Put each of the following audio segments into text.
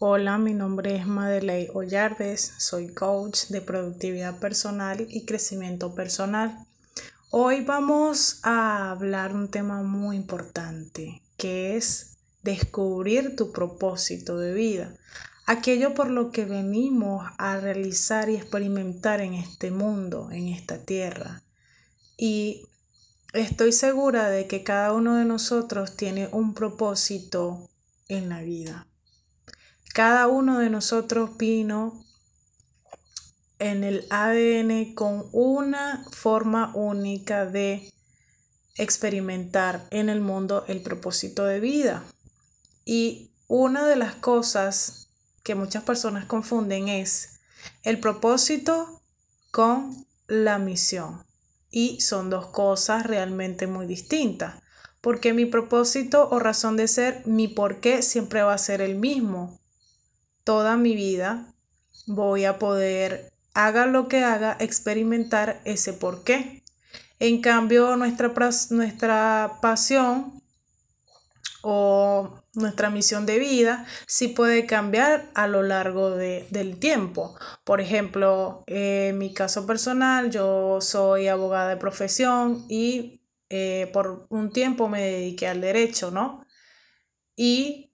Hola, mi nombre es Madeley Ollarves, soy coach de productividad personal y crecimiento personal. Hoy vamos a hablar un tema muy importante que es descubrir tu propósito de vida, aquello por lo que venimos a realizar y experimentar en este mundo, en esta tierra. Y estoy segura de que cada uno de nosotros tiene un propósito en la vida. Cada uno de nosotros vino en el ADN con una forma única de experimentar en el mundo el propósito de vida. Y una de las cosas que muchas personas confunden es el propósito con la misión. Y son dos cosas realmente muy distintas. Porque mi propósito o razón de ser, mi por qué siempre va a ser el mismo toda mi vida voy a poder, haga lo que haga, experimentar ese por qué. En cambio, nuestra, nuestra pasión o nuestra misión de vida sí puede cambiar a lo largo del tiempo. Por ejemplo, en mi caso personal, yo soy abogada de profesión y eh, por un tiempo me dediqué al derecho, ¿no? Y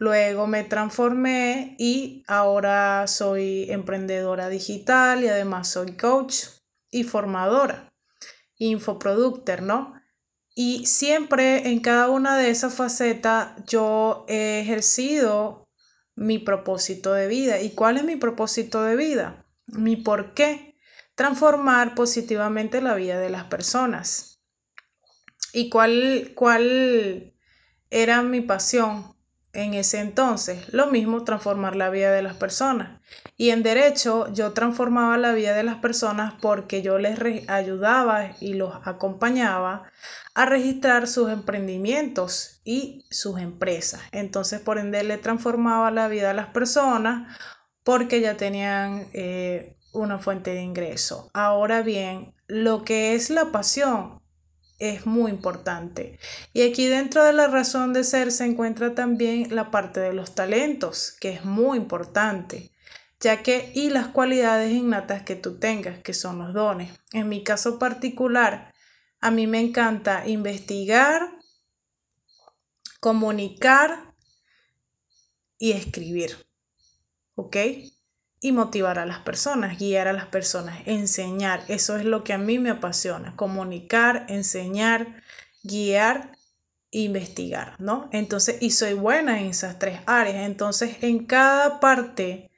Luego me transformé y ahora soy emprendedora digital y además soy coach y formadora, infoproductor, ¿no? Y siempre en cada una de esas facetas yo he ejercido mi propósito de vida. ¿Y cuál es mi propósito de vida? Mi por qué. Transformar positivamente la vida de las personas. ¿Y cuál, cuál era mi pasión? En ese entonces. Lo mismo transformar la vida de las personas. Y en derecho yo transformaba la vida de las personas porque yo les ayudaba y los acompañaba a registrar sus emprendimientos y sus empresas. Entonces, por ende, le transformaba la vida a las personas porque ya tenían eh, una fuente de ingreso. Ahora bien, lo que es la pasión es muy importante. Y aquí dentro de la razón de ser se encuentra también la parte de los talentos, que es muy importante, ya que y las cualidades innatas que tú tengas, que son los dones. En mi caso particular, a mí me encanta investigar, comunicar y escribir. ¿Ok? Y motivar a las personas, guiar a las personas, enseñar. Eso es lo que a mí me apasiona, comunicar, enseñar, guiar, investigar, ¿no? Entonces, y soy buena en esas tres áreas. Entonces, en cada parte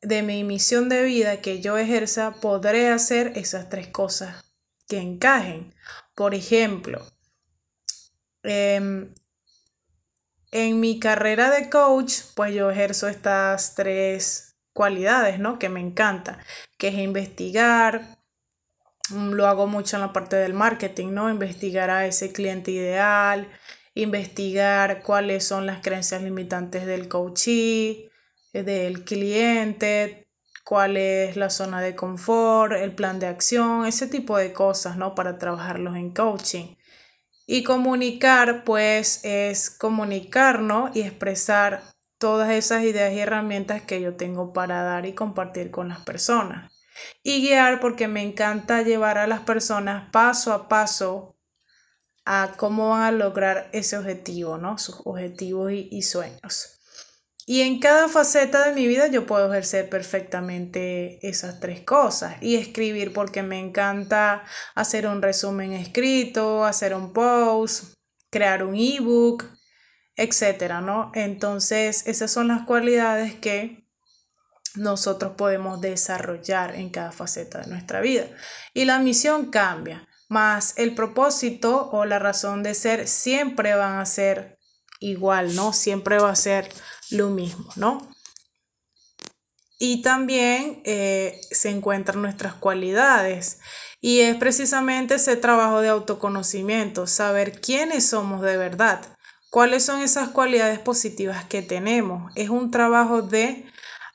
de mi misión de vida que yo ejerza, podré hacer esas tres cosas que encajen. Por ejemplo, em, en mi carrera de coach, pues yo ejerzo estas tres cualidades, ¿no? Que me encanta, que es investigar, mm, lo hago mucho en la parte del marketing, ¿no? Investigar a ese cliente ideal, investigar cuáles son las creencias limitantes del coachee, eh, del cliente, cuál es la zona de confort, el plan de acción, ese tipo de cosas, ¿no? Para trabajarlos en coaching. Y comunicar, pues, es comunicarnos y expresar todas esas ideas y herramientas que yo tengo para dar y compartir con las personas. Y guiar porque me encanta llevar a las personas paso a paso a cómo van a lograr ese objetivo, ¿no? Sus objetivos y, sueños. Y en cada faceta de mi vida yo puedo ejercer perfectamente esas tres cosas. Y escribir porque me encanta hacer un resumen escrito, hacer un post, crear un ebook, etcétera, ¿no? Entonces, esas son las cualidades que nosotros podemos desarrollar en cada faceta de nuestra vida. Y la misión cambia, más el propósito o la razón de ser siempre van a ser igual, ¿no? Siempre va a ser lo mismo, ¿no? Y también eh, se encuentran nuestras cualidades. Y es precisamente ese trabajo de autoconocimiento, saber quiénes somos de verdad, ¿Cuáles son esas cualidades positivas que tenemos? Es un trabajo de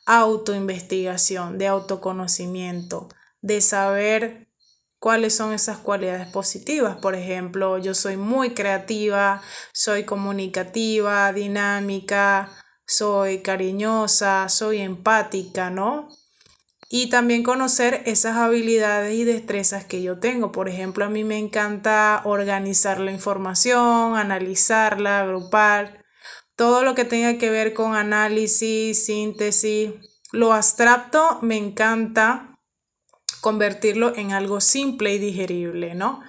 autoinvestigación, de autoconocimiento, de saber cuáles son esas cualidades positivas. Por ejemplo, yo soy muy creativa, soy comunicativa, dinámica, soy cariñosa, soy empática, ¿no? Y también conocer esas habilidades y destrezas que yo tengo. Por ejemplo, a mí me encanta organizar la información, analizarla, agrupar, todo lo que tenga que ver con análisis, síntesis. Lo abstracto me encanta convertirlo en algo simple y digerible, ¿no?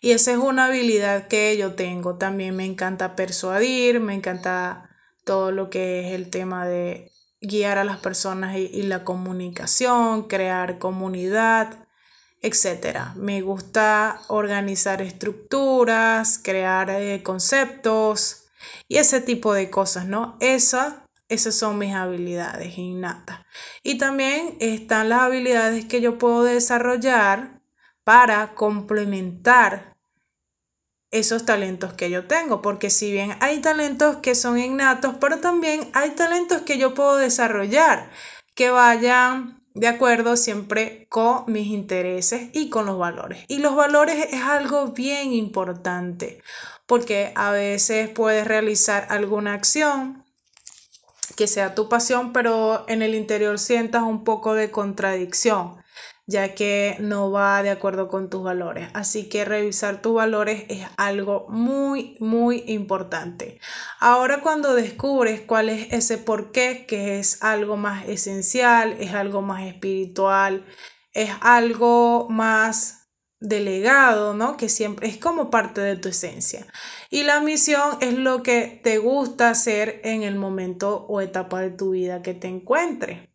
Y esa es una habilidad que yo tengo. También me encanta persuadir, me encanta todo lo que es el tema de guiar a las personas y, la comunicación, crear comunidad, etc. Me gusta organizar estructuras, crear eh, conceptos y ese tipo de cosas, ¿no? Esa, esas son mis habilidades innatas. Y también están las habilidades que yo puedo desarrollar para complementar esos talentos que yo tengo, porque si bien hay talentos que son innatos, pero también hay talentos que yo puedo desarrollar, que vayan de acuerdo siempre con mis intereses y con los valores. Y los valores es algo bien importante, porque a veces puedes realizar alguna acción que sea tu pasión, pero en el interior sientas un poco de contradicción ya que no va de acuerdo con tus valores. Así que revisar tus valores es algo muy, muy importante. Ahora cuando descubres cuál es ese por qué, que es algo más esencial, es algo más espiritual, es algo más delegado, ¿no? Que siempre es como parte de tu esencia. Y la misión es lo que te gusta hacer en el momento o etapa de tu vida que te encuentres.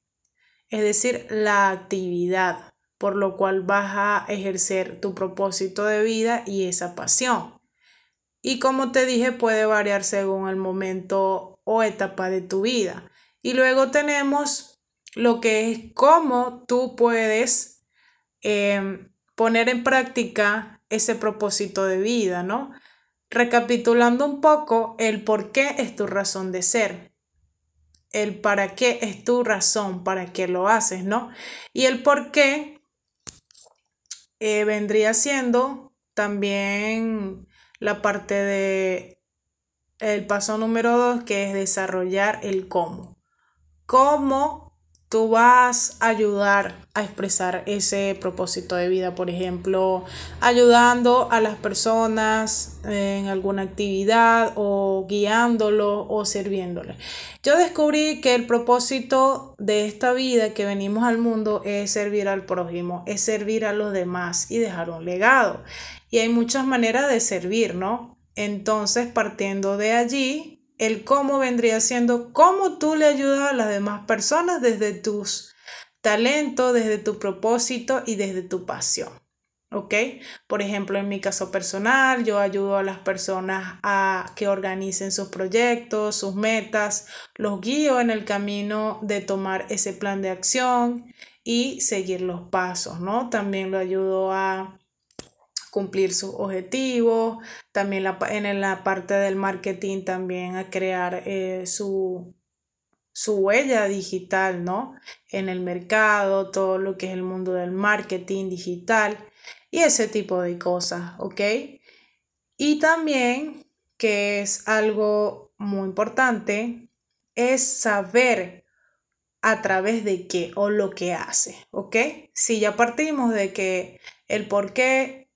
Es decir, la actividad por lo cual vas a ejercer tu propósito de vida y esa pasión. Y como te dije, puede variar según el momento o etapa de tu vida. Y luego tenemos lo que es cómo tú puedes em, poner en práctica ese propósito de vida, ¿no? Recapitulando un poco, el por qué es tu razón de ser. El para qué es tu razón, para qué lo haces, ¿no? Y el por qué eh, vendría siendo también la parte de el paso número dos, que es desarrollar el cómo. ¿Cómo tú vas a ayudar a expresar ese propósito de vida, por ejemplo, ayudando a las personas en alguna actividad o guiándolo o sirviéndole. Yo descubrí que el propósito de esta vida que venimos al mundo es servir al prójimo, es servir a los demás y dejar un legado. Y hay muchas maneras de servir, ¿no? Entonces, partiendo de allí, el cómo vendría siendo cómo tú le ayudas a las demás personas desde tus talentos, desde tu propósito y desde tu pasión. ¿Ok? Por ejemplo, en mi caso personal, yo ayudo a las personas a que organicen sus proyectos, sus metas, los guío en el camino de tomar ese plan de acción y seguir los pasos, ¿no? También lo ayudo a cumplir sus objetivos, también la, en la parte del marketing también a crear eh, su, su huella digital, ¿no? En el mercado, todo lo que es el mundo del marketing digital y ese tipo de cosas, ¿ok? Y también, que es algo muy importante, es saber a través de qué o lo que hace, ¿ok? Si ya partimos de que el por qué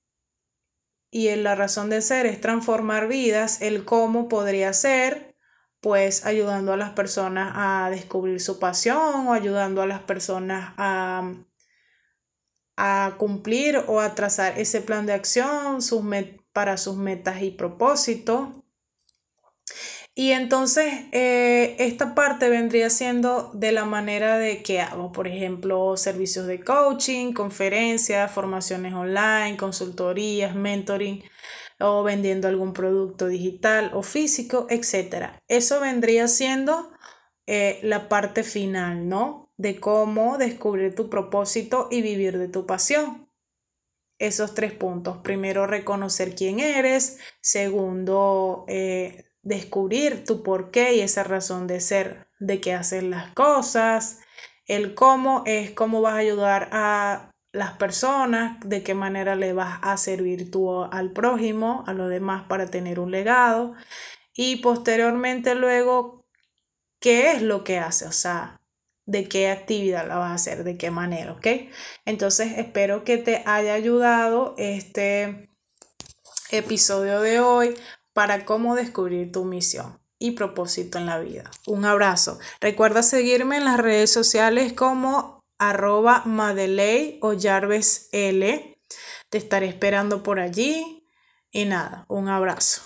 y en la razón de ser es transformar vidas, el cómo podría ser, pues ayudando a las personas a descubrir su pasión o ayudando a las personas a, a cumplir o a trazar ese plan de acción sus para sus metas y propósitos. Y entonces eh, esta parte vendría siendo de la manera de que hago, por ejemplo, servicios de coaching, conferencias, formaciones online, consultorías, mentoring o vendiendo algún producto digital o físico, etc. Eso vendría siendo eh, la parte final, ¿no? De cómo descubrir tu propósito y vivir de tu pasión esos tres puntos. Primero, reconocer quién eres. Segundo, eh, descubrir tu porqué y esa razón de ser, de que hacer las cosas. El cómo es cómo vas a ayudar a las personas, de qué manera le vas a servir tú al prójimo, a los demás para tener un legado. Y posteriormente luego qué es lo que hace, o sea, de qué actividad la vas a hacer, de qué manera, ¿ok? Entonces espero que te haya ayudado este episodio de hoy para cómo descubrir tu misión y propósito en la vida. Un abrazo. Recuerda seguirme en las redes sociales como arroba Madeley o Jarves L. Te estaré esperando por allí. Y nada, un abrazo.